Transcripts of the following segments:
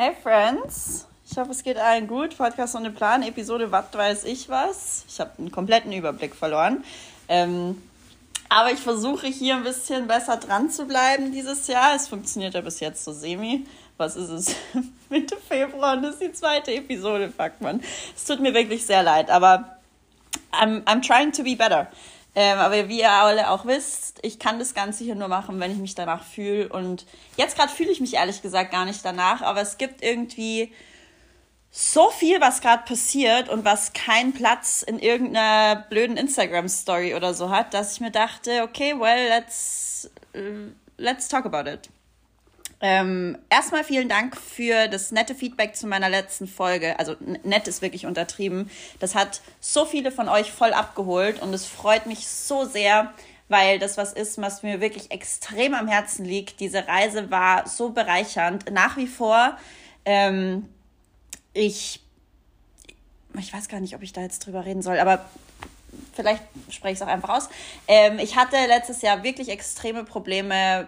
Hey Friends, ich hoffe es geht allen gut. Podcast ohne Plan, Episode Was weiß ich was. Ich habe einen kompletten Überblick verloren. Ähm, aber ich versuche hier ein bisschen besser dran zu bleiben dieses Jahr. Es funktioniert ja bis jetzt so semi. Was ist es? Mitte Februar und das ist die zweite Episode, fuck man. Es tut mir wirklich sehr leid, aber I'm, I'm trying to be better. Ähm, aber wie ihr alle auch wisst, ich kann das Ganze hier nur machen, wenn ich mich danach fühle. Und jetzt gerade fühle ich mich ehrlich gesagt gar nicht danach, aber es gibt irgendwie so viel, was gerade passiert und was keinen Platz in irgendeiner blöden Instagram-Story oder so hat, dass ich mir dachte, okay, well, let's, uh, let's talk about it. Ähm, erstmal vielen Dank für das nette Feedback zu meiner letzten Folge. Also nett ist wirklich untertrieben. Das hat so viele von euch voll abgeholt und es freut mich so sehr, weil das was ist, was mir wirklich extrem am Herzen liegt. Diese Reise war so bereichernd. Nach wie vor, ähm, ich, ich weiß gar nicht, ob ich da jetzt drüber reden soll, aber vielleicht spreche ich es auch einfach aus. Ähm, ich hatte letztes Jahr wirklich extreme Probleme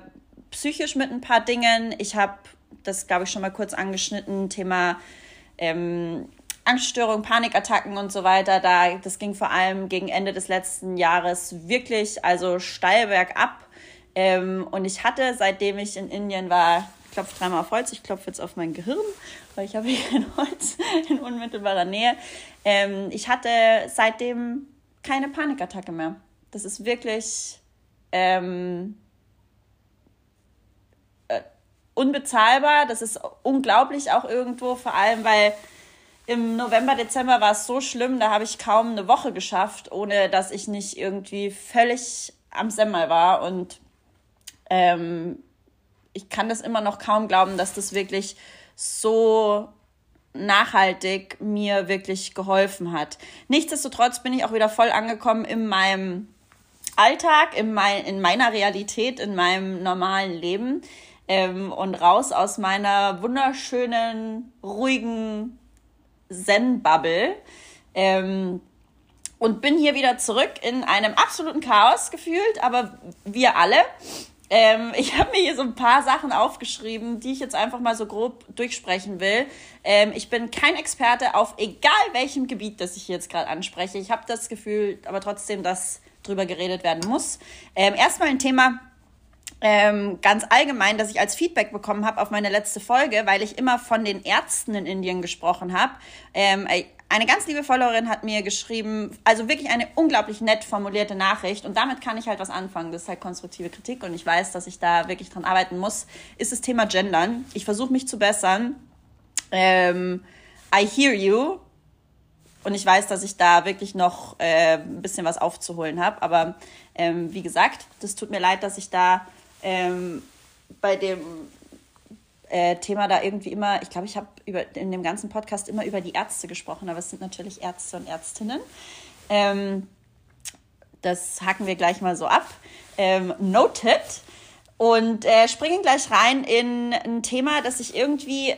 psychisch mit ein paar Dingen. Ich habe das, glaube ich, schon mal kurz angeschnitten, Thema ähm, Angststörung, Panikattacken und so weiter. Da, das ging vor allem gegen Ende des letzten Jahres wirklich, also steil bergab. Ähm, und ich hatte, seitdem ich in Indien war, ich klopfe dreimal auf Holz, ich klopfe jetzt auf mein Gehirn, weil ich habe hier kein Holz in unmittelbarer Nähe. Ähm, ich hatte seitdem keine Panikattacke mehr. Das ist wirklich ähm, unbezahlbar. Das ist unglaublich auch irgendwo, vor allem weil im November, Dezember war es so schlimm, da habe ich kaum eine Woche geschafft, ohne dass ich nicht irgendwie völlig am Semmel war. Und ähm, ich kann das immer noch kaum glauben, dass das wirklich so nachhaltig mir wirklich geholfen hat. Nichtsdestotrotz bin ich auch wieder voll angekommen in meinem Alltag, in, mein, in meiner Realität, in meinem normalen Leben ähm, und raus aus meiner wunderschönen, ruhigen Zen-Bubble. Ähm, und bin hier wieder zurück in einem absoluten Chaos gefühlt, aber wir alle. Ähm, ich habe mir hier so ein paar Sachen aufgeschrieben, die ich jetzt einfach mal so grob durchsprechen will. Ähm, ich bin kein Experte auf egal welchem Gebiet, das ich jetzt gerade anspreche. Ich habe das Gefühl, aber trotzdem, dass drüber geredet werden muss. Ähm, erstmal ein Thema, ähm, ganz allgemein, dass ich als Feedback bekommen habe auf meine letzte Folge, weil ich immer von den Ärzten in Indien gesprochen habe. Ähm, eine ganz liebe Followerin hat mir geschrieben, also wirklich eine unglaublich nett formulierte Nachricht und damit kann ich halt was anfangen. Das ist halt konstruktive Kritik und ich weiß, dass ich da wirklich dran arbeiten muss. Ist das Thema Gendern. Ich versuche mich zu bessern. Ähm, I hear you. Und ich weiß, dass ich da wirklich noch äh, ein bisschen was aufzuholen habe. Aber ähm, wie gesagt, das tut mir leid, dass ich da ähm, bei dem äh, Thema da irgendwie immer, ich glaube, ich habe in dem ganzen Podcast immer über die Ärzte gesprochen, aber es sind natürlich Ärzte und Ärztinnen. Ähm, das hacken wir gleich mal so ab. Ähm, noted. Und äh, springen gleich rein in ein Thema, das ich irgendwie.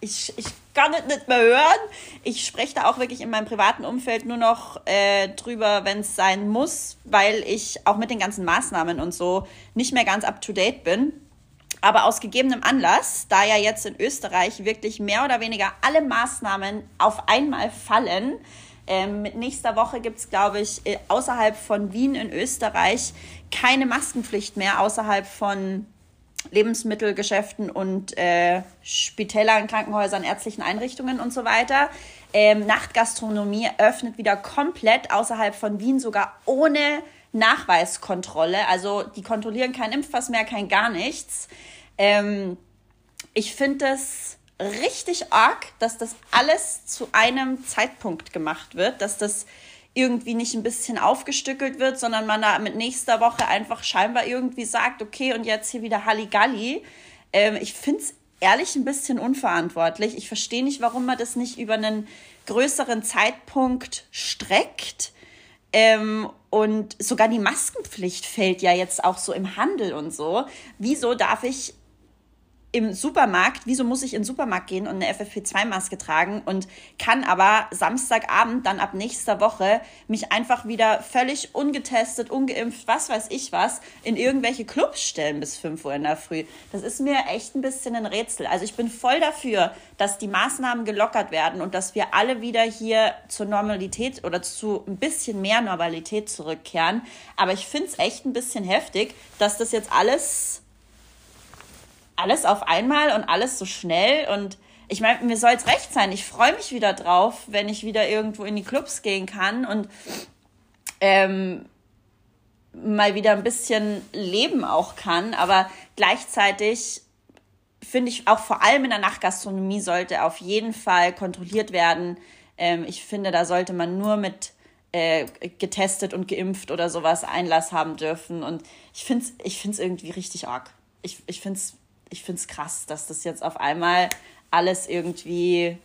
Ich, ich kann es nicht mehr hören. Ich spreche da auch wirklich in meinem privaten Umfeld nur noch äh, drüber, wenn es sein muss, weil ich auch mit den ganzen Maßnahmen und so nicht mehr ganz up to date bin. Aber aus gegebenem Anlass, da ja jetzt in Österreich wirklich mehr oder weniger alle Maßnahmen auf einmal fallen, ähm, mit nächster Woche gibt es, glaube ich, äh, außerhalb von Wien in Österreich keine Maskenpflicht mehr, außerhalb von Lebensmittelgeschäften und äh, Spitälern, Krankenhäusern, ärztlichen Einrichtungen und so weiter. Ähm, Nachtgastronomie öffnet wieder komplett außerhalb von Wien, sogar ohne Nachweiskontrolle. Also die kontrollieren kein Impfpass mehr, kein gar nichts. Ähm, ich finde es richtig arg, dass das alles zu einem Zeitpunkt gemacht wird, dass das irgendwie nicht ein bisschen aufgestückelt wird, sondern man da mit nächster Woche einfach scheinbar irgendwie sagt, okay, und jetzt hier wieder Halligalli. Ähm, ich finde es ehrlich ein bisschen unverantwortlich. Ich verstehe nicht, warum man das nicht über einen größeren Zeitpunkt streckt. Ähm, und sogar die Maskenpflicht fällt ja jetzt auch so im Handel und so. Wieso darf ich im Supermarkt, wieso muss ich in den Supermarkt gehen und eine FFP2-Maske tragen und kann aber Samstagabend dann ab nächster Woche mich einfach wieder völlig ungetestet, ungeimpft, was weiß ich was, in irgendwelche Clubs stellen bis 5 Uhr in der Früh. Das ist mir echt ein bisschen ein Rätsel. Also ich bin voll dafür, dass die Maßnahmen gelockert werden und dass wir alle wieder hier zur Normalität oder zu ein bisschen mehr Normalität zurückkehren. Aber ich finde es echt ein bisschen heftig, dass das jetzt alles alles auf einmal und alles so schnell und ich meine, mir soll es recht sein. Ich freue mich wieder drauf, wenn ich wieder irgendwo in die Clubs gehen kann und ähm, mal wieder ein bisschen leben auch kann. Aber gleichzeitig finde ich auch vor allem in der Nachtgastronomie sollte auf jeden Fall kontrolliert werden. Ähm, ich finde, da sollte man nur mit äh, getestet und geimpft oder sowas Einlass haben dürfen. Und ich finde es ich find's irgendwie richtig arg. Ich, ich finde es ich finde es krass, dass das jetzt auf einmal alles irgendwie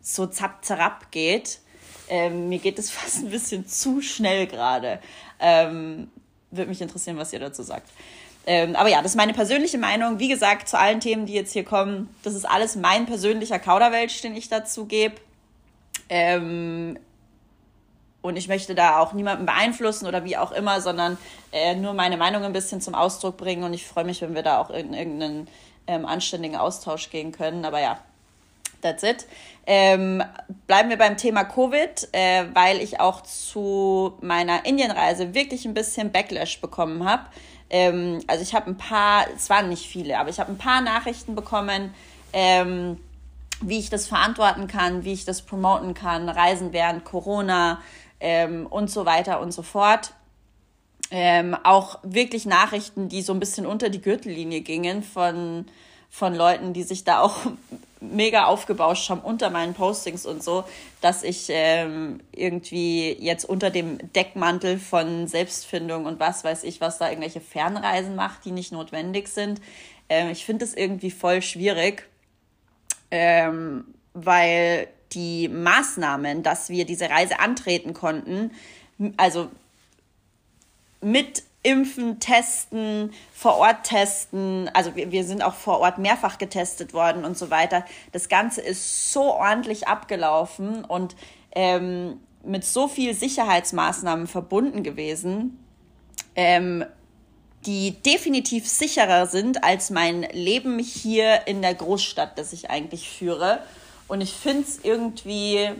so zapp zerab geht. Ähm, mir geht es fast ein bisschen zu schnell gerade. Ähm, Würde mich interessieren, was ihr dazu sagt. Ähm, aber ja, das ist meine persönliche Meinung. Wie gesagt, zu allen Themen, die jetzt hier kommen, das ist alles mein persönlicher Kauderwelsch, den ich dazu gebe. Ähm, und ich möchte da auch niemanden beeinflussen oder wie auch immer, sondern äh, nur meine Meinung ein bisschen zum Ausdruck bringen. Und ich freue mich, wenn wir da auch in irgendeinen ähm, anständigen Austausch gehen können. Aber ja, that's it. Ähm, bleiben wir beim Thema Covid, äh, weil ich auch zu meiner Indienreise wirklich ein bisschen Backlash bekommen habe. Ähm, also ich habe ein paar, es waren nicht viele, aber ich habe ein paar Nachrichten bekommen. Ähm, wie ich das verantworten kann, wie ich das promoten kann, Reisen während Corona, ähm, und so weiter und so fort. Ähm, auch wirklich Nachrichten, die so ein bisschen unter die Gürtellinie gingen von, von Leuten, die sich da auch mega aufgebauscht haben unter meinen Postings und so, dass ich ähm, irgendwie jetzt unter dem Deckmantel von Selbstfindung und was weiß ich, was da irgendwelche Fernreisen macht, die nicht notwendig sind. Ähm, ich finde es irgendwie voll schwierig, ähm, weil die Maßnahmen, dass wir diese Reise antreten konnten, also mit Impfen, Testen, vor Ort testen, also wir, wir sind auch vor Ort mehrfach getestet worden und so weiter. Das Ganze ist so ordentlich abgelaufen und ähm, mit so viel Sicherheitsmaßnahmen verbunden gewesen, ähm, die definitiv sicherer sind als mein Leben hier in der Großstadt, das ich eigentlich führe. Und ich finde es irgendwie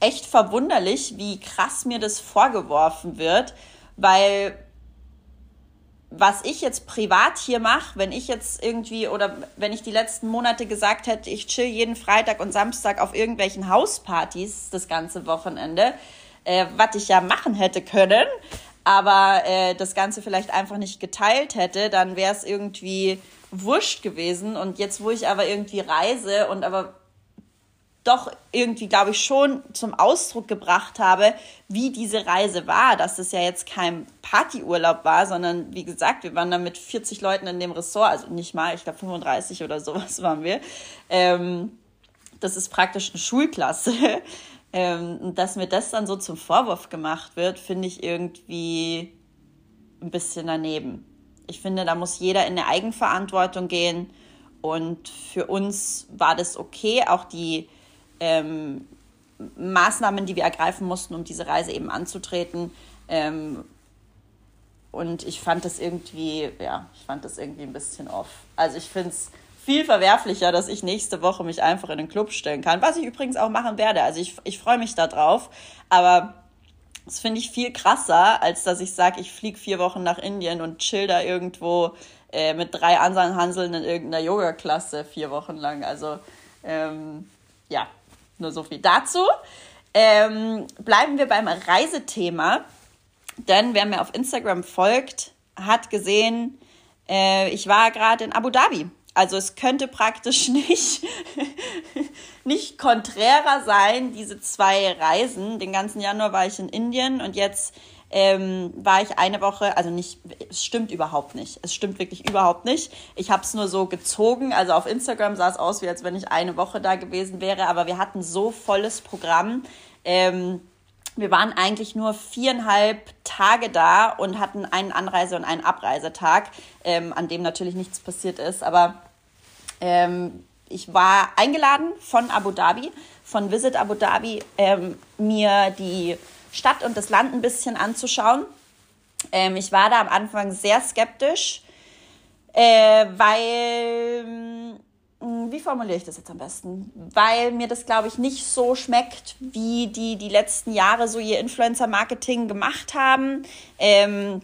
echt verwunderlich, wie krass mir das vorgeworfen wird, weil was ich jetzt privat hier mache, wenn ich jetzt irgendwie oder wenn ich die letzten Monate gesagt hätte, ich chill jeden Freitag und Samstag auf irgendwelchen Hauspartys das ganze Wochenende, äh, was ich ja machen hätte können, aber äh, das Ganze vielleicht einfach nicht geteilt hätte, dann wäre es irgendwie wurscht gewesen. Und jetzt, wo ich aber irgendwie reise und aber doch irgendwie, glaube ich, schon zum Ausdruck gebracht habe, wie diese Reise war, dass es ja jetzt kein Partyurlaub war, sondern wie gesagt, wir waren da mit 40 Leuten in dem Ressort, also nicht mal, ich glaube 35 oder sowas waren wir. Ähm, das ist praktisch eine Schulklasse. Ähm, dass mir das dann so zum Vorwurf gemacht wird, finde ich irgendwie ein bisschen daneben ich finde, da muss jeder in eine Eigenverantwortung gehen. Und für uns war das okay, auch die ähm, Maßnahmen, die wir ergreifen mussten, um diese Reise eben anzutreten. Ähm, und ich fand das irgendwie, ja, ich fand das irgendwie ein bisschen off. Also ich finde es viel verwerflicher, dass ich nächste Woche mich einfach in den Club stellen kann, was ich übrigens auch machen werde. Also ich, ich freue mich da drauf. Aber das finde ich viel krasser, als dass ich sage, ich fliege vier Wochen nach Indien und chill da irgendwo äh, mit drei anderen Hanseln in irgendeiner Yoga-Klasse vier Wochen lang. Also ähm, ja, nur so viel dazu. Ähm, bleiben wir beim Reisethema, denn wer mir auf Instagram folgt, hat gesehen, äh, ich war gerade in Abu Dhabi also es könnte praktisch nicht, nicht konträrer sein, diese zwei Reisen. Den ganzen Januar war ich in Indien und jetzt ähm, war ich eine Woche, also nicht, es stimmt überhaupt nicht. Es stimmt wirklich überhaupt nicht. Ich habe es nur so gezogen. Also auf Instagram sah es aus, wie als wenn ich eine Woche da gewesen wäre, aber wir hatten so volles Programm. Ähm, wir waren eigentlich nur viereinhalb Tage da und hatten einen Anreise- und einen Abreisetag, ähm, an dem natürlich nichts passiert ist. Aber ähm, ich war eingeladen von Abu Dhabi, von Visit Abu Dhabi, ähm, mir die Stadt und das Land ein bisschen anzuschauen. Ähm, ich war da am Anfang sehr skeptisch, äh, weil hm, wie formuliere ich das jetzt am besten? Weil mir das, glaube ich, nicht so schmeckt, wie die die letzten Jahre so ihr Influencer-Marketing gemacht haben. Ähm,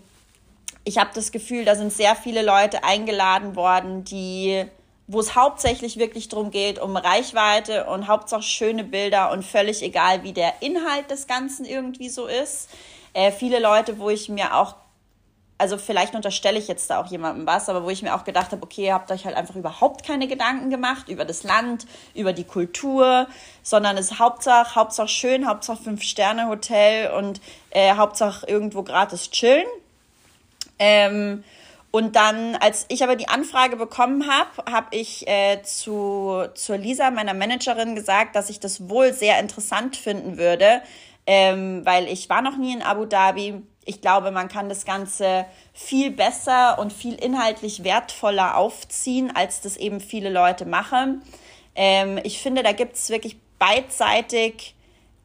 ich habe das Gefühl, da sind sehr viele Leute eingeladen worden, die wo es hauptsächlich wirklich darum geht, um Reichweite und Hauptsache schöne Bilder und völlig egal, wie der Inhalt des Ganzen irgendwie so ist. Äh, viele Leute, wo ich mir auch also vielleicht unterstelle ich jetzt da auch jemandem was, aber wo ich mir auch gedacht habe, okay, ihr habt euch halt einfach überhaupt keine Gedanken gemacht über das Land, über die Kultur, sondern es ist Hauptsache, Hauptsache schön, Hauptsache Fünf-Sterne-Hotel und äh, Hauptsache irgendwo gratis chillen. Ähm, und dann, als ich aber die Anfrage bekommen habe, habe ich äh, zu, zur Lisa, meiner Managerin, gesagt, dass ich das wohl sehr interessant finden würde, ähm, weil ich war noch nie in Abu Dhabi, ich glaube, man kann das Ganze viel besser und viel inhaltlich wertvoller aufziehen, als das eben viele Leute machen. Ähm, ich finde, da gibt es wirklich beidseitig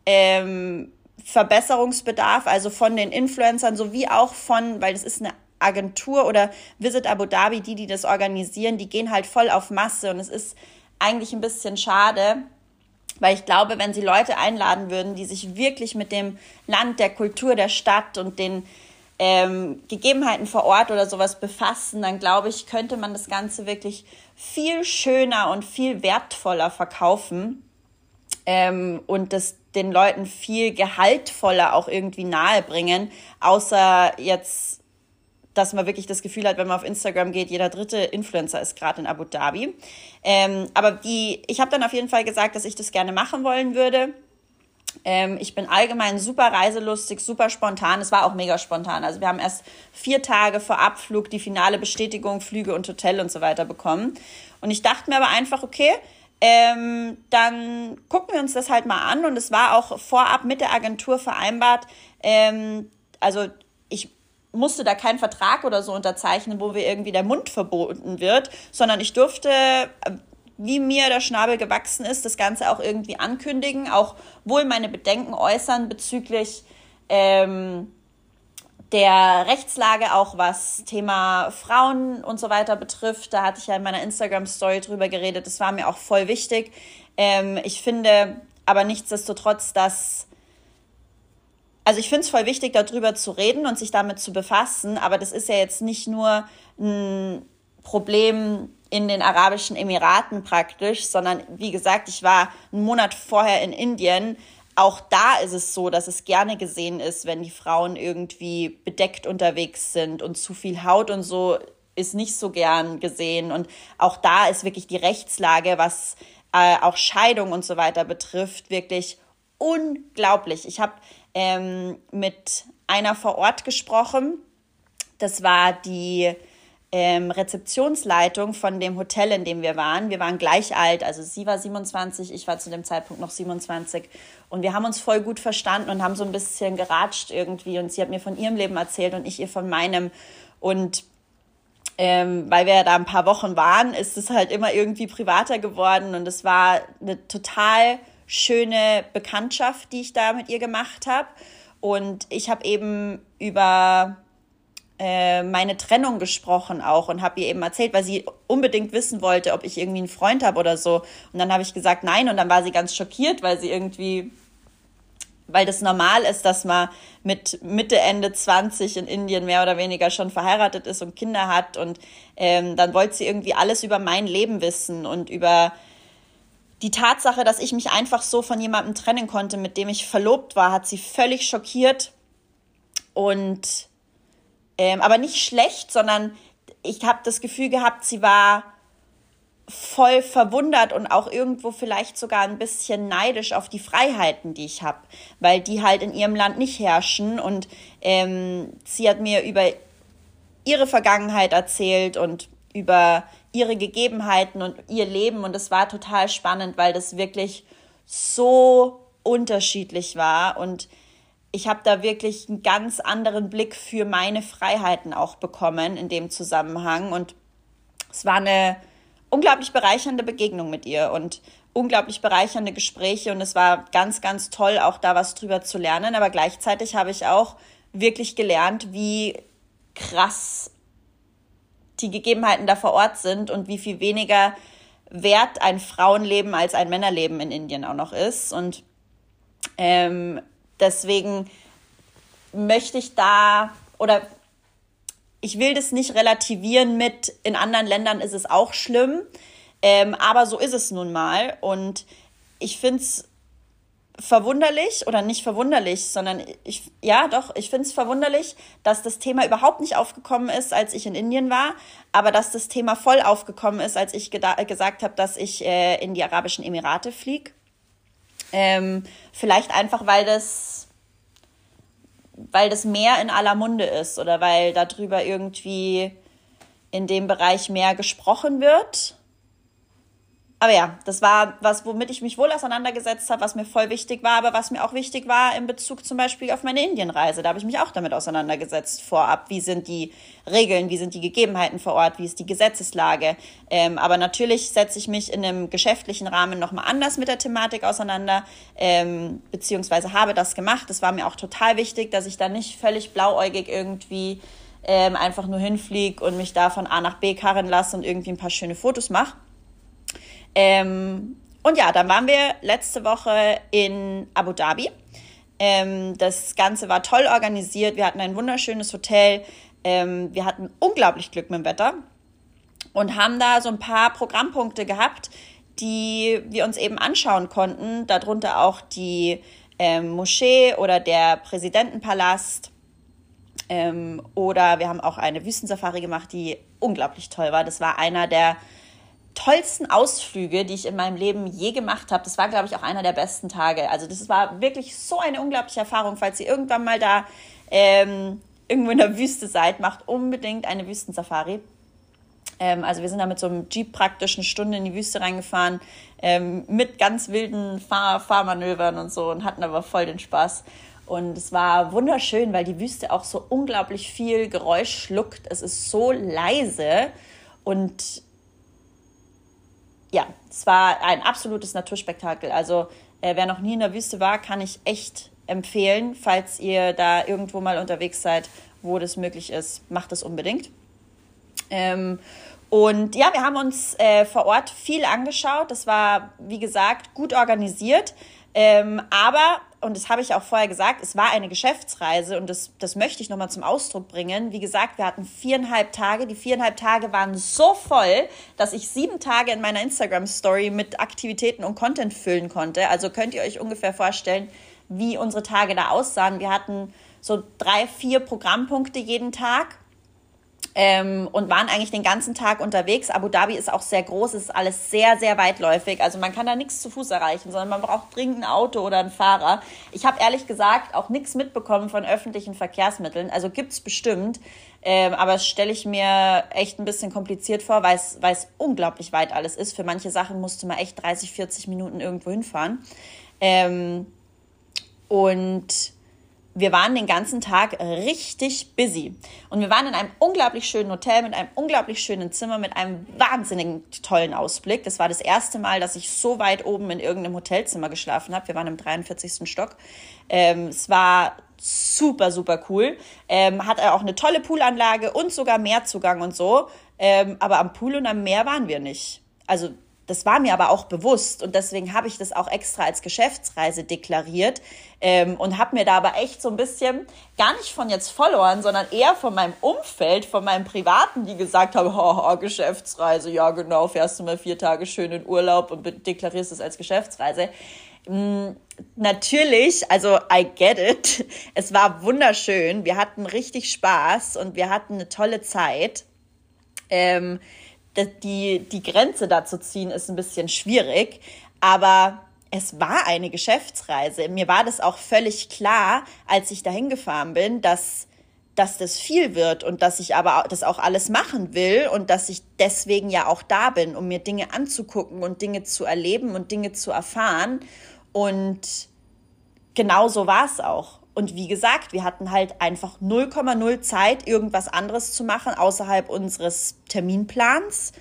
ähm, Verbesserungsbedarf, also von den Influencern sowie auch von, weil das ist eine Agentur oder Visit Abu Dhabi, die, die das organisieren, die gehen halt voll auf Masse und es ist eigentlich ein bisschen schade, weil ich glaube, wenn sie Leute einladen würden, die sich wirklich mit dem Land, der Kultur, der Stadt und den ähm, Gegebenheiten vor Ort oder sowas befassen, dann glaube ich, könnte man das Ganze wirklich viel schöner und viel wertvoller verkaufen ähm, und das den Leuten viel gehaltvoller auch irgendwie nahebringen, außer jetzt dass man wirklich das Gefühl hat, wenn man auf Instagram geht, jeder dritte Influencer ist gerade in Abu Dhabi. Ähm, aber die, ich habe dann auf jeden Fall gesagt, dass ich das gerne machen wollen würde. Ähm, ich bin allgemein super reiselustig, super spontan. Es war auch mega spontan. Also wir haben erst vier Tage vor Abflug die finale Bestätigung, Flüge und Hotel und so weiter bekommen. Und ich dachte mir aber einfach, okay, ähm, dann gucken wir uns das halt mal an. Und es war auch vorab mit der Agentur vereinbart. Ähm, also ich musste da keinen Vertrag oder so unterzeichnen, wo mir irgendwie der Mund verboten wird, sondern ich durfte, wie mir der Schnabel gewachsen ist, das Ganze auch irgendwie ankündigen, auch wohl meine Bedenken äußern bezüglich ähm, der Rechtslage, auch was Thema Frauen und so weiter betrifft. Da hatte ich ja in meiner Instagram-Story drüber geredet. Das war mir auch voll wichtig. Ähm, ich finde aber nichtsdestotrotz, dass also ich finde es voll wichtig, darüber zu reden und sich damit zu befassen, aber das ist ja jetzt nicht nur ein Problem in den Arabischen Emiraten praktisch, sondern wie gesagt, ich war einen Monat vorher in Indien. Auch da ist es so, dass es gerne gesehen ist, wenn die Frauen irgendwie bedeckt unterwegs sind und zu viel Haut und so ist nicht so gern gesehen. Und auch da ist wirklich die Rechtslage, was äh, auch Scheidung und so weiter betrifft, wirklich unglaublich. Ich habe ähm, mit einer vor Ort gesprochen. Das war die ähm, Rezeptionsleitung von dem Hotel, in dem wir waren. Wir waren gleich alt, also sie war 27, ich war zu dem Zeitpunkt noch 27. Und wir haben uns voll gut verstanden und haben so ein bisschen geratscht irgendwie. Und sie hat mir von ihrem Leben erzählt und ich ihr von meinem. Und ähm, weil wir ja da ein paar Wochen waren, ist es halt immer irgendwie privater geworden. Und es war eine total schöne Bekanntschaft, die ich da mit ihr gemacht habe. Und ich habe eben über äh, meine Trennung gesprochen auch und habe ihr eben erzählt, weil sie unbedingt wissen wollte, ob ich irgendwie einen Freund habe oder so. Und dann habe ich gesagt, nein. Und dann war sie ganz schockiert, weil sie irgendwie, weil das normal ist, dass man mit Mitte, Ende 20 in Indien mehr oder weniger schon verheiratet ist und Kinder hat. Und ähm, dann wollte sie irgendwie alles über mein Leben wissen und über die Tatsache, dass ich mich einfach so von jemandem trennen konnte, mit dem ich verlobt war, hat sie völlig schockiert. Und ähm, aber nicht schlecht, sondern ich habe das Gefühl gehabt, sie war voll verwundert und auch irgendwo vielleicht sogar ein bisschen neidisch auf die Freiheiten, die ich habe, weil die halt in ihrem Land nicht herrschen. Und ähm, sie hat mir über ihre Vergangenheit erzählt und über ihre Gegebenheiten und ihr Leben. Und es war total spannend, weil das wirklich so unterschiedlich war. Und ich habe da wirklich einen ganz anderen Blick für meine Freiheiten auch bekommen in dem Zusammenhang. Und es war eine unglaublich bereichernde Begegnung mit ihr und unglaublich bereichernde Gespräche. Und es war ganz, ganz toll, auch da was drüber zu lernen. Aber gleichzeitig habe ich auch wirklich gelernt, wie krass die Gegebenheiten da vor Ort sind und wie viel weniger wert ein Frauenleben als ein Männerleben in Indien auch noch ist. Und ähm, deswegen möchte ich da oder ich will das nicht relativieren mit, in anderen Ländern ist es auch schlimm, ähm, aber so ist es nun mal. Und ich finde es verwunderlich oder nicht verwunderlich, sondern ich, ja, doch, ich finde es verwunderlich, dass das Thema überhaupt nicht aufgekommen ist, als ich in Indien war, aber dass das Thema voll aufgekommen ist, als ich gesagt habe, dass ich äh, in die Arabischen Emirate fliege. Ähm, vielleicht einfach, weil das, weil das mehr in aller Munde ist oder weil darüber irgendwie in dem Bereich mehr gesprochen wird aber ja, das war was, womit ich mich wohl auseinandergesetzt habe, was mir voll wichtig war, aber was mir auch wichtig war in Bezug zum Beispiel auf meine Indienreise. Da habe ich mich auch damit auseinandergesetzt vorab. Wie sind die Regeln, wie sind die Gegebenheiten vor Ort, wie ist die Gesetzeslage. Ähm, aber natürlich setze ich mich in einem geschäftlichen Rahmen nochmal anders mit der Thematik auseinander, ähm, beziehungsweise habe das gemacht. Das war mir auch total wichtig, dass ich da nicht völlig blauäugig irgendwie ähm, einfach nur hinfliege und mich da von A nach B karren lasse und irgendwie ein paar schöne Fotos mache ähm, und ja, dann waren wir letzte Woche in Abu Dhabi. Ähm, das Ganze war toll organisiert. Wir hatten ein wunderschönes Hotel. Ähm, wir hatten unglaublich Glück mit dem Wetter und haben da so ein paar Programmpunkte gehabt, die wir uns eben anschauen konnten. Darunter auch die ähm, Moschee oder der Präsidentenpalast. Ähm, oder wir haben auch eine Wüstensafari gemacht, die unglaublich toll war. Das war einer der tollsten Ausflüge, die ich in meinem Leben je gemacht habe. Das war, glaube ich, auch einer der besten Tage. Also das war wirklich so eine unglaubliche Erfahrung. Falls ihr irgendwann mal da ähm, irgendwo in der Wüste seid, macht unbedingt eine Wüstensafari. Ähm, also wir sind da mit so einem Jeep praktisch eine Stunde in die Wüste reingefahren, ähm, mit ganz wilden Fahr Fahrmanövern und so und hatten aber voll den Spaß. Und es war wunderschön, weil die Wüste auch so unglaublich viel Geräusch schluckt. Es ist so leise und ja, es war ein absolutes Naturspektakel. Also äh, wer noch nie in der Wüste war, kann ich echt empfehlen, falls ihr da irgendwo mal unterwegs seid, wo das möglich ist, macht es unbedingt. Ähm, und ja, wir haben uns äh, vor Ort viel angeschaut. Das war, wie gesagt, gut organisiert. Ähm, aber, und das habe ich auch vorher gesagt, es war eine Geschäftsreise und das, das möchte ich nochmal zum Ausdruck bringen. Wie gesagt, wir hatten viereinhalb Tage. Die viereinhalb Tage waren so voll, dass ich sieben Tage in meiner Instagram-Story mit Aktivitäten und Content füllen konnte. Also könnt ihr euch ungefähr vorstellen, wie unsere Tage da aussahen. Wir hatten so drei, vier Programmpunkte jeden Tag ähm, und waren eigentlich den ganzen Tag unterwegs. Abu Dhabi ist auch sehr groß, es ist alles sehr, sehr weitläufig. Also man kann da nichts zu Fuß erreichen, sondern man braucht dringend ein Auto oder einen Fahrer. Ich habe ehrlich gesagt auch nichts mitbekommen von öffentlichen Verkehrsmitteln. Also gibt es bestimmt, ähm, aber das stelle ich mir echt ein bisschen kompliziert vor, weil es unglaublich weit alles ist. Für manche Sachen musste man echt 30, 40 Minuten irgendwo hinfahren. Ähm, und wir waren den ganzen Tag richtig busy. Und wir waren in einem unglaublich schönen Hotel mit einem unglaublich schönen Zimmer mit einem wahnsinnigen tollen Ausblick. Das war das erste Mal, dass ich so weit oben in irgendeinem Hotelzimmer geschlafen habe. Wir waren im 43. Stock. Ähm, es war super, super cool. Ähm, hat auch eine tolle Poolanlage und sogar Meerzugang und so. Ähm, aber am Pool und am Meer waren wir nicht. Also das war mir aber auch bewusst und deswegen habe ich das auch extra als Geschäftsreise deklariert ähm, und habe mir da aber echt so ein bisschen, gar nicht von jetzt Followern, sondern eher von meinem Umfeld, von meinem Privaten, die gesagt haben, haha, Geschäftsreise, ja genau, fährst du mal vier Tage schön in Urlaub und deklarierst es als Geschäftsreise. Mm, natürlich, also I get it. Es war wunderschön. Wir hatten richtig Spaß und wir hatten eine tolle Zeit. Ähm, die, die Grenze da zu ziehen, ist ein bisschen schwierig. Aber es war eine Geschäftsreise. Mir war das auch völlig klar, als ich dahin gefahren bin, dass, dass das viel wird und dass ich aber das auch alles machen will und dass ich deswegen ja auch da bin, um mir Dinge anzugucken und Dinge zu erleben und Dinge zu erfahren. Und genau so war es auch. Und wie gesagt, wir hatten halt einfach 0,0 Zeit, irgendwas anderes zu machen außerhalb unseres Terminplans.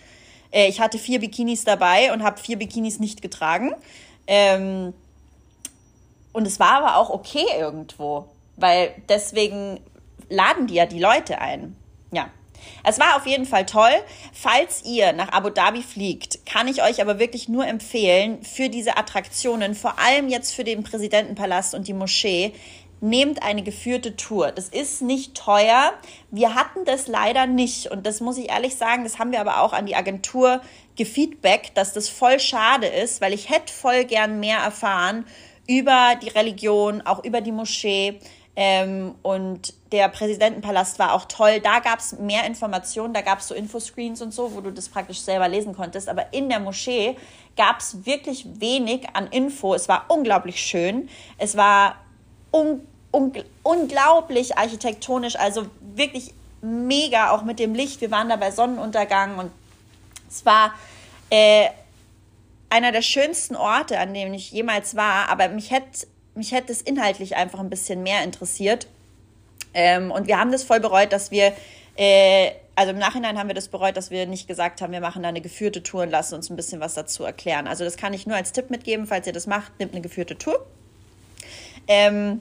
Äh, ich hatte vier Bikinis dabei und habe vier Bikinis nicht getragen. Ähm, und es war aber auch okay irgendwo, weil deswegen laden die ja die Leute ein. Ja. Es war auf jeden Fall toll. Falls ihr nach Abu Dhabi fliegt, kann ich euch aber wirklich nur empfehlen, für diese Attraktionen, vor allem jetzt für den Präsidentenpalast und die Moschee, nehmt eine geführte Tour. Das ist nicht teuer. Wir hatten das leider nicht. Und das muss ich ehrlich sagen, das haben wir aber auch an die Agentur gefeedbackt, dass das voll schade ist, weil ich hätte voll gern mehr erfahren über die Religion, auch über die Moschee. Ähm, und der Präsidentenpalast war auch toll. Da gab es mehr Informationen, da gab es so Infoscreens und so, wo du das praktisch selber lesen konntest. Aber in der Moschee gab es wirklich wenig an Info. Es war unglaublich schön. Es war un un unglaublich architektonisch, also wirklich mega, auch mit dem Licht. Wir waren da bei Sonnenuntergang und es war äh, einer der schönsten Orte, an dem ich jemals war. Aber mich hätte mich hätte es inhaltlich einfach ein bisschen mehr interessiert. Ähm, und wir haben das voll bereut, dass wir, äh, also im Nachhinein haben wir das bereut, dass wir nicht gesagt haben, wir machen da eine geführte Tour und lassen uns ein bisschen was dazu erklären. Also das kann ich nur als Tipp mitgeben, falls ihr das macht, nehmt eine geführte Tour. Ähm,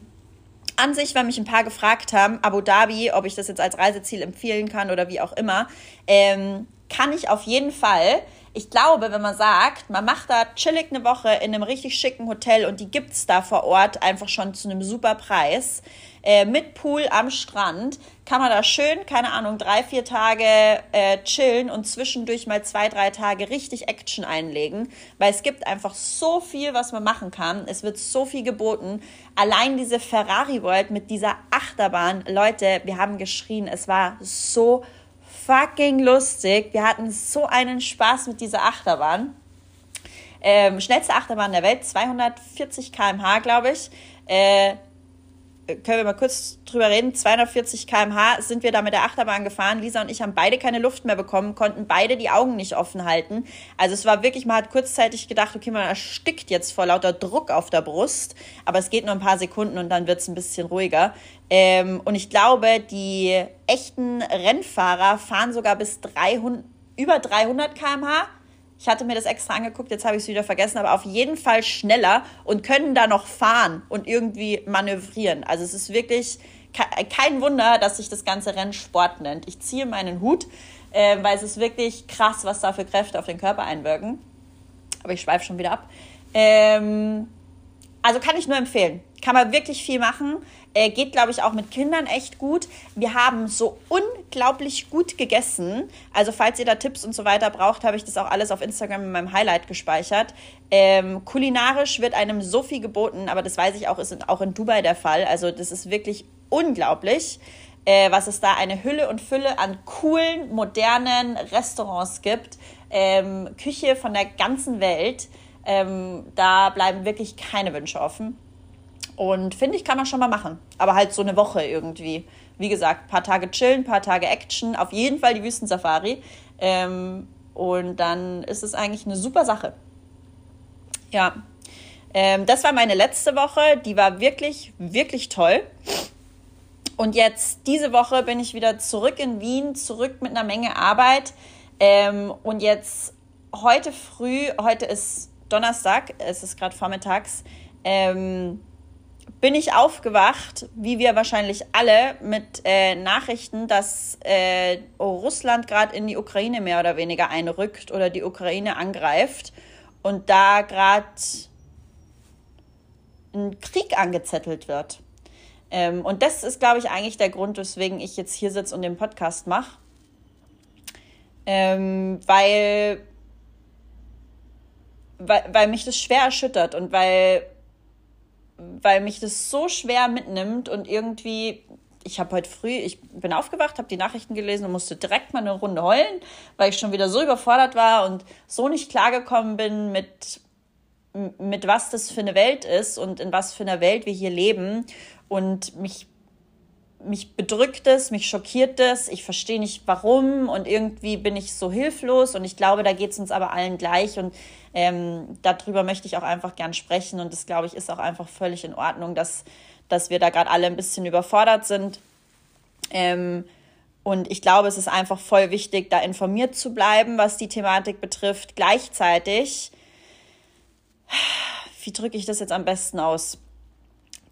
an sich, weil mich ein paar gefragt haben, Abu Dhabi, ob ich das jetzt als Reiseziel empfehlen kann oder wie auch immer, ähm, kann ich auf jeden Fall ich glaube, wenn man sagt, man macht da chillig eine Woche in einem richtig schicken Hotel und die gibt es da vor Ort einfach schon zu einem super Preis, äh, mit Pool am Strand, kann man da schön, keine Ahnung, drei, vier Tage äh, chillen und zwischendurch mal zwei, drei Tage richtig Action einlegen, weil es gibt einfach so viel, was man machen kann. Es wird so viel geboten. Allein diese Ferrari World mit dieser Achterbahn, Leute, wir haben geschrien, es war so fucking lustig. Wir hatten so einen Spaß mit dieser Achterbahn. Ähm, schnellste Achterbahn der Welt, 240 km/h, glaube ich. Äh, können wir mal kurz drüber reden. 240 km/h sind wir da mit der Achterbahn gefahren. Lisa und ich haben beide keine Luft mehr bekommen, konnten beide die Augen nicht offen halten. Also es war wirklich, man hat kurzzeitig gedacht, okay, man erstickt jetzt vor lauter Druck auf der Brust. Aber es geht nur ein paar Sekunden und dann wird es ein bisschen ruhiger. Ähm, und ich glaube, die echten Rennfahrer fahren sogar bis 300, über 300 km/h. Ich hatte mir das extra angeguckt, jetzt habe ich es wieder vergessen, aber auf jeden Fall schneller und können da noch fahren und irgendwie manövrieren. Also es ist wirklich kein Wunder, dass sich das ganze Rennen Sport nennt. Ich ziehe meinen Hut, äh, weil es ist wirklich krass, was da für Kräfte auf den Körper einwirken. Aber ich schweife schon wieder ab. Ähm, also kann ich nur empfehlen. Kann man wirklich viel machen. Äh, geht, glaube ich, auch mit Kindern echt gut. Wir haben so unglaublich gut gegessen. Also, falls ihr da Tipps und so weiter braucht, habe ich das auch alles auf Instagram in meinem Highlight gespeichert. Ähm, kulinarisch wird einem so viel geboten, aber das weiß ich auch, ist auch in Dubai der Fall. Also, das ist wirklich unglaublich, äh, was es da eine Hülle und Fülle an coolen, modernen Restaurants gibt. Ähm, Küche von der ganzen Welt. Ähm, da bleiben wirklich keine Wünsche offen. Und finde ich, kann man schon mal machen. Aber halt so eine Woche irgendwie. Wie gesagt, paar Tage chillen, paar Tage Action, auf jeden Fall die Wüstensafari. Ähm, und dann ist es eigentlich eine super Sache. Ja. Ähm, das war meine letzte Woche. Die war wirklich, wirklich toll. Und jetzt, diese Woche bin ich wieder zurück in Wien, zurück mit einer Menge Arbeit. Ähm, und jetzt heute früh, heute ist Donnerstag, es ist gerade vormittags, ähm, bin ich aufgewacht, wie wir wahrscheinlich alle, mit äh, Nachrichten, dass äh, Russland gerade in die Ukraine mehr oder weniger einrückt oder die Ukraine angreift und da gerade ein Krieg angezettelt wird. Ähm, und das ist, glaube ich, eigentlich der Grund, weswegen ich jetzt hier sitze und den Podcast mache. Ähm, weil, weil, weil mich das schwer erschüttert und weil weil mich das so schwer mitnimmt und irgendwie, ich habe heute früh, ich bin aufgewacht, habe die Nachrichten gelesen und musste direkt mal eine Runde heulen, weil ich schon wieder so überfordert war und so nicht klargekommen bin mit, mit was das für eine Welt ist und in was für einer Welt wir hier leben. Und mich mich bedrückt es, mich schockiert es, ich verstehe nicht warum und irgendwie bin ich so hilflos und ich glaube, da geht es uns aber allen gleich und ähm, darüber möchte ich auch einfach gern sprechen und das glaube ich ist auch einfach völlig in Ordnung, dass, dass wir da gerade alle ein bisschen überfordert sind. Ähm, und ich glaube, es ist einfach voll wichtig, da informiert zu bleiben, was die Thematik betrifft. Gleichzeitig, wie drücke ich das jetzt am besten aus?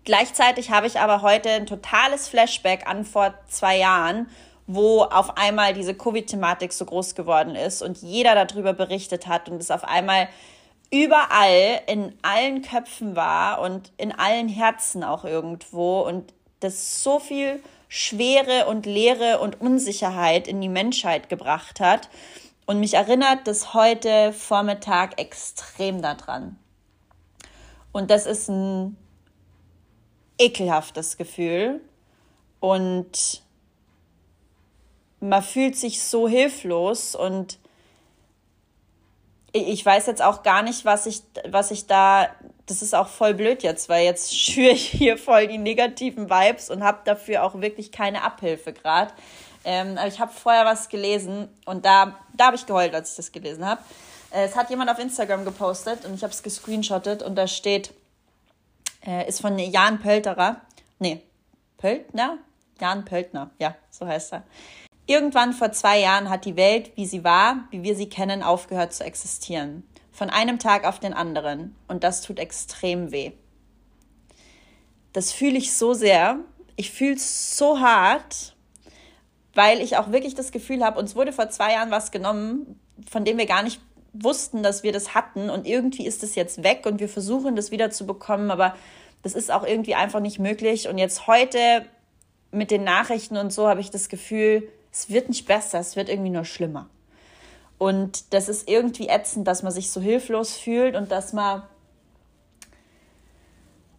Gleichzeitig habe ich aber heute ein totales Flashback an vor zwei Jahren, wo auf einmal diese Covid-Thematik so groß geworden ist und jeder darüber berichtet hat und es auf einmal überall in allen Köpfen war und in allen Herzen auch irgendwo und das so viel Schwere und Leere und Unsicherheit in die Menschheit gebracht hat. Und mich erinnert das heute Vormittag extrem daran. Und das ist ein ekelhaftes Gefühl. Und man fühlt sich so hilflos und ich weiß jetzt auch gar nicht, was ich, was ich da, das ist auch voll blöd jetzt, weil jetzt schüre ich hier voll die negativen Vibes und habe dafür auch wirklich keine Abhilfe gerade. Ähm, aber ich habe vorher was gelesen und da, da habe ich geheult, als ich das gelesen habe. Äh, es hat jemand auf Instagram gepostet und ich habe es gescreenshottet und da steht, äh, ist von Jan Pölterer. Nee, Pöltner? Jan Pöltner, ja, so heißt er. Irgendwann vor zwei Jahren hat die Welt, wie sie war, wie wir sie kennen, aufgehört zu existieren. Von einem Tag auf den anderen. Und das tut extrem weh. Das fühle ich so sehr. Ich fühle es so hart, weil ich auch wirklich das Gefühl habe, uns wurde vor zwei Jahren was genommen, von dem wir gar nicht wussten, dass wir das hatten. Und irgendwie ist es jetzt weg und wir versuchen, das wieder zu bekommen. Aber das ist auch irgendwie einfach nicht möglich. Und jetzt heute mit den Nachrichten und so habe ich das Gefühl, es wird nicht besser, es wird irgendwie nur schlimmer. Und das ist irgendwie ätzend, dass man sich so hilflos fühlt und dass man,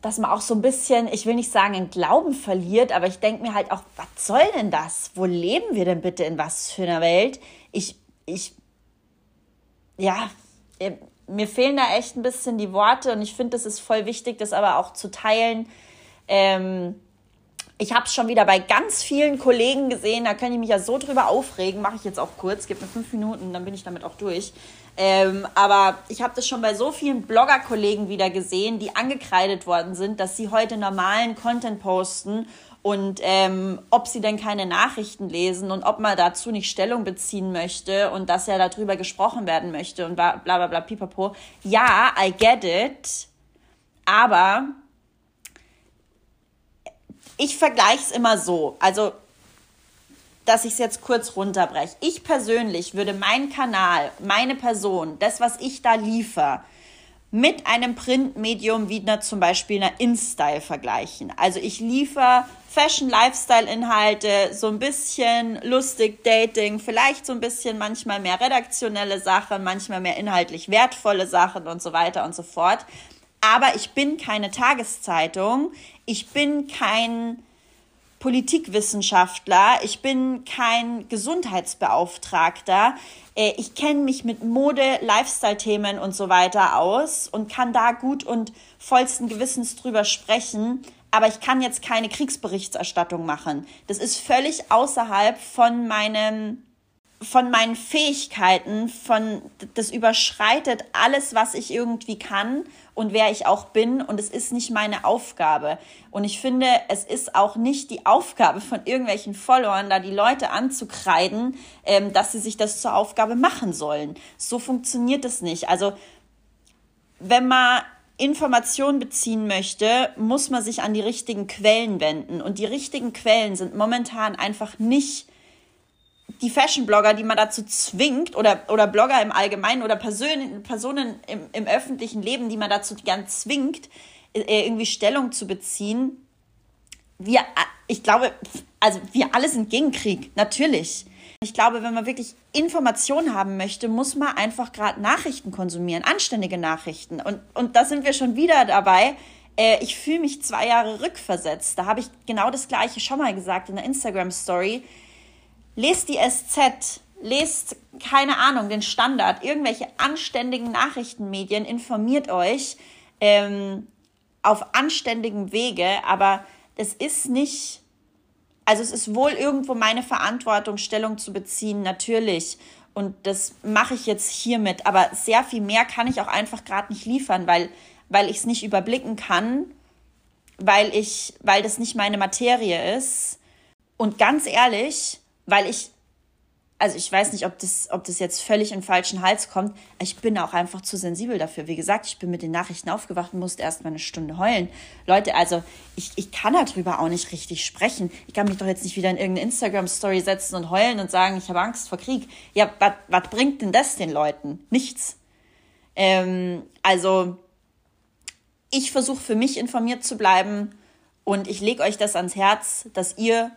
dass man auch so ein bisschen, ich will nicht sagen, den Glauben verliert, aber ich denke mir halt auch, was soll denn das? Wo leben wir denn bitte in was für einer Welt? Ich, ich, ja, äh, mir fehlen da echt ein bisschen die Worte und ich finde, es ist voll wichtig, das aber auch zu teilen. Ähm, ich habe es schon wieder bei ganz vielen Kollegen gesehen, da kann ich mich ja so drüber aufregen, mache ich jetzt auch kurz, gib mir fünf Minuten, dann bin ich damit auch durch. Ähm, aber ich habe das schon bei so vielen Blogger-Kollegen wieder gesehen, die angekreidet worden sind, dass sie heute normalen Content posten und ähm, ob sie denn keine Nachrichten lesen und ob man dazu nicht Stellung beziehen möchte und dass ja darüber gesprochen werden möchte und bla bla bla, pipapo. Ja, I get it, aber ich vergleiche es immer so, also dass ich es jetzt kurz runterbreche. Ich persönlich würde meinen Kanal, meine Person, das, was ich da liefere, mit einem Printmedium wie einer, zum Beispiel einer InStyle vergleichen. Also ich liefere Fashion-Lifestyle-Inhalte, so ein bisschen lustig Dating, vielleicht so ein bisschen manchmal mehr redaktionelle Sachen, manchmal mehr inhaltlich wertvolle Sachen und so weiter und so fort. Aber ich bin keine Tageszeitung, ich bin kein Politikwissenschaftler, ich bin kein Gesundheitsbeauftragter. Äh, ich kenne mich mit Mode, Lifestyle-Themen und so weiter aus und kann da gut und vollsten Gewissens drüber sprechen. Aber ich kann jetzt keine Kriegsberichterstattung machen. Das ist völlig außerhalb von meinem von meinen Fähigkeiten, von das überschreitet alles, was ich irgendwie kann und wer ich auch bin und es ist nicht meine Aufgabe. Und ich finde, es ist auch nicht die Aufgabe von irgendwelchen Followern, da die Leute anzukreiden, ähm, dass sie sich das zur Aufgabe machen sollen. So funktioniert es nicht. Also wenn man Informationen beziehen möchte, muss man sich an die richtigen Quellen wenden. Und die richtigen Quellen sind momentan einfach nicht die Fashion-Blogger, die man dazu zwingt, oder, oder Blogger im Allgemeinen oder Personen, Personen im, im öffentlichen Leben, die man dazu gern zwingt, äh, irgendwie Stellung zu beziehen. Wir, ich glaube, also wir alle sind gegen Krieg, natürlich. Ich glaube, wenn man wirklich Informationen haben möchte, muss man einfach gerade Nachrichten konsumieren, anständige Nachrichten. Und, und da sind wir schon wieder dabei. Äh, ich fühle mich zwei Jahre rückversetzt. Da habe ich genau das Gleiche schon mal gesagt in der Instagram-Story lest die SZ, lest, keine Ahnung, den Standard, irgendwelche anständigen Nachrichtenmedien, informiert euch ähm, auf anständigem Wege, aber es ist nicht, also es ist wohl irgendwo meine Verantwortung, Stellung zu beziehen, natürlich. Und das mache ich jetzt hiermit, aber sehr viel mehr kann ich auch einfach gerade nicht liefern, weil, weil ich es nicht überblicken kann weil ich, weil das nicht meine Materie ist. Und ganz ehrlich, weil ich also ich weiß nicht, ob das, ob das jetzt völlig in den falschen Hals kommt. Ich bin auch einfach zu sensibel dafür. Wie gesagt, ich bin mit den Nachrichten aufgewacht und musste erst mal eine Stunde heulen. Leute, also ich, ich kann darüber auch nicht richtig sprechen. Ich kann mich doch jetzt nicht wieder in irgendeine Instagram-Story setzen und heulen und sagen, ich habe Angst vor Krieg. Ja, was bringt denn das den Leuten? Nichts. Ähm, also ich versuche für mich informiert zu bleiben und ich lege euch das ans Herz, dass ihr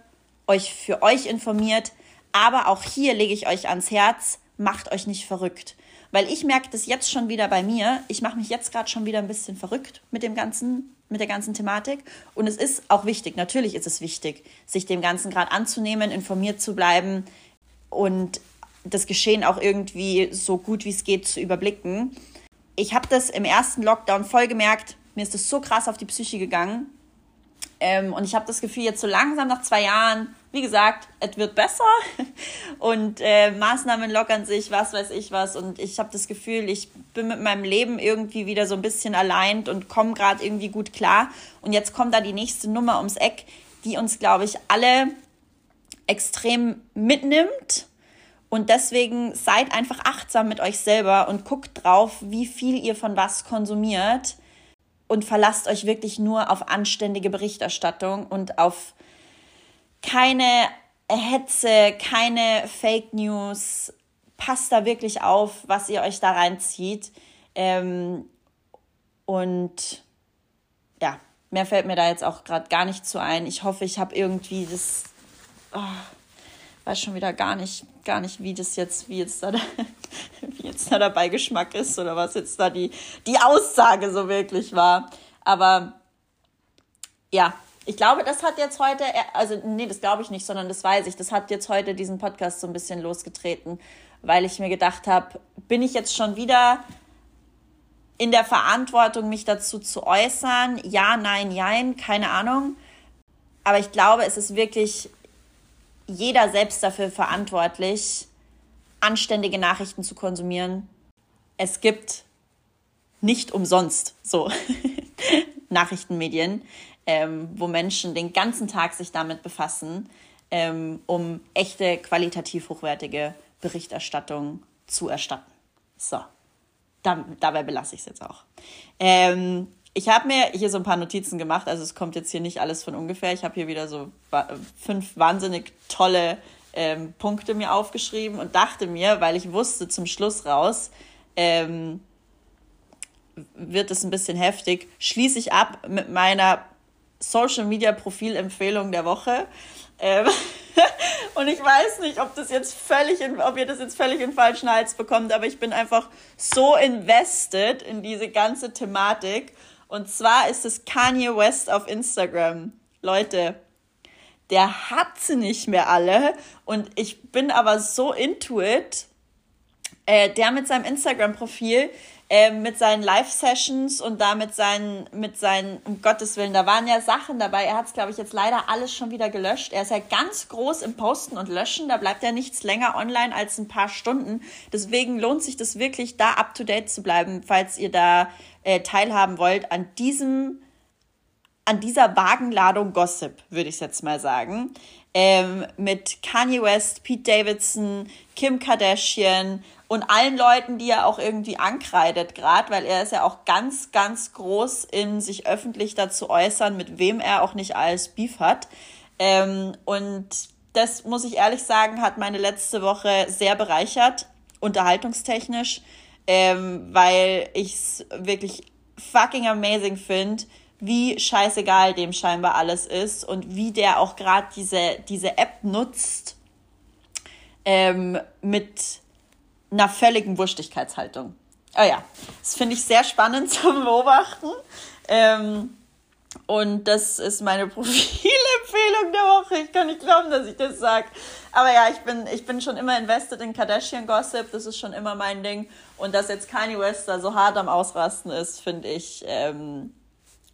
euch für euch informiert, aber auch hier lege ich euch ans Herz, macht euch nicht verrückt. Weil ich merke das jetzt schon wieder bei mir. Ich mache mich jetzt gerade schon wieder ein bisschen verrückt mit dem ganzen, mit der ganzen Thematik. Und es ist auch wichtig, natürlich ist es wichtig, sich dem Ganzen gerade anzunehmen, informiert zu bleiben und das Geschehen auch irgendwie so gut wie es geht zu überblicken. Ich habe das im ersten Lockdown voll gemerkt. Mir ist das so krass auf die Psyche gegangen. Ähm, und ich habe das Gefühl, jetzt so langsam nach zwei Jahren wie gesagt, es wird besser und äh, Maßnahmen lockern sich, was weiß ich was. Und ich habe das Gefühl, ich bin mit meinem Leben irgendwie wieder so ein bisschen allein und komme gerade irgendwie gut klar. Und jetzt kommt da die nächste Nummer ums Eck, die uns, glaube ich, alle extrem mitnimmt. Und deswegen seid einfach achtsam mit euch selber und guckt drauf, wie viel ihr von was konsumiert. Und verlasst euch wirklich nur auf anständige Berichterstattung und auf keine Hetze, keine Fake News. Passt da wirklich auf, was ihr euch da reinzieht. Ähm, und ja, mehr fällt mir da jetzt auch gerade gar nicht zu ein. Ich hoffe, ich habe irgendwie das. Oh, weiß schon wieder gar nicht, gar nicht, wie das jetzt, wie jetzt da, wie jetzt da der Beigeschmack ist oder was jetzt da die, die Aussage so wirklich war. Aber ja, ich glaube, das hat jetzt heute, also nee, das glaube ich nicht, sondern das weiß ich, das hat jetzt heute diesen Podcast so ein bisschen losgetreten, weil ich mir gedacht habe, bin ich jetzt schon wieder in der Verantwortung, mich dazu zu äußern? Ja, nein, jein, keine Ahnung. Aber ich glaube, es ist wirklich jeder selbst dafür verantwortlich, anständige Nachrichten zu konsumieren. Es gibt nicht umsonst so Nachrichtenmedien ähm, wo Menschen den ganzen Tag sich damit befassen, ähm, um echte, qualitativ hochwertige Berichterstattung zu erstatten. So, da, dabei belasse ich es jetzt auch. Ähm, ich habe mir hier so ein paar Notizen gemacht, also es kommt jetzt hier nicht alles von ungefähr. Ich habe hier wieder so fünf wahnsinnig tolle ähm, Punkte mir aufgeschrieben und dachte mir, weil ich wusste zum Schluss raus, ähm, wird es ein bisschen heftig, schließe ich ab mit meiner Social Media Profilempfehlung der Woche. Ähm und ich weiß nicht, ob das jetzt völlig in, ob ihr das jetzt völlig in falschen Hals bekommt, aber ich bin einfach so invested in diese ganze Thematik. Und zwar ist es Kanye West auf Instagram. Leute, der hat sie nicht mehr alle. Und ich bin aber so into it. Äh, der mit seinem Instagram-Profil, äh, mit seinen Live-Sessions und da mit seinen, mit seinen, um Gottes Willen, da waren ja Sachen dabei. Er hat es, glaube ich, jetzt leider alles schon wieder gelöscht. Er ist ja ganz groß im Posten und Löschen. Da bleibt ja nichts länger online als ein paar Stunden. Deswegen lohnt sich das wirklich, da up to date zu bleiben, falls ihr da äh, teilhaben wollt an diesem, an dieser Wagenladung Gossip, würde ich jetzt mal sagen. Ähm, mit Kanye West, Pete Davidson, Kim Kardashian und allen Leuten, die er auch irgendwie ankreidet, gerade, weil er ist ja auch ganz, ganz groß in sich öffentlich dazu äußern, mit wem er auch nicht alles Beef hat. Ähm, und das muss ich ehrlich sagen, hat meine letzte Woche sehr bereichert, unterhaltungstechnisch, ähm, weil ich es wirklich fucking amazing finde, wie scheißegal dem scheinbar alles ist und wie der auch gerade diese, diese App nutzt ähm, mit einer völligen Wurstigkeitshaltung. Oh ja, das finde ich sehr spannend zu beobachten. Ähm, und das ist meine Profilempfehlung der Woche. Ich kann nicht glauben, dass ich das sage. Aber ja, ich bin, ich bin schon immer invested in Kardashian Gossip. Das ist schon immer mein Ding. Und dass jetzt Kanye West da so hart am Ausrasten ist, finde ich ähm,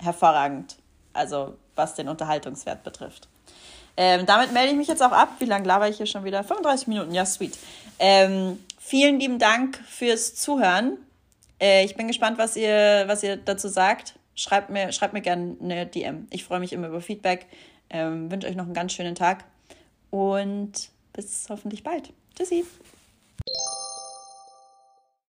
hervorragend. Also was den Unterhaltungswert betrifft. Ähm, damit melde ich mich jetzt auch ab. Wie lange laber ich hier schon wieder? 35 Minuten, ja, sweet. Ähm, Vielen lieben Dank fürs Zuhören. Äh, ich bin gespannt, was ihr, was ihr dazu sagt. schreibt mir, schreibt mir gerne eine DM. Ich freue mich immer über Feedback. Ähm, wünsche euch noch einen ganz schönen Tag und bis hoffentlich bald. Tschüssi.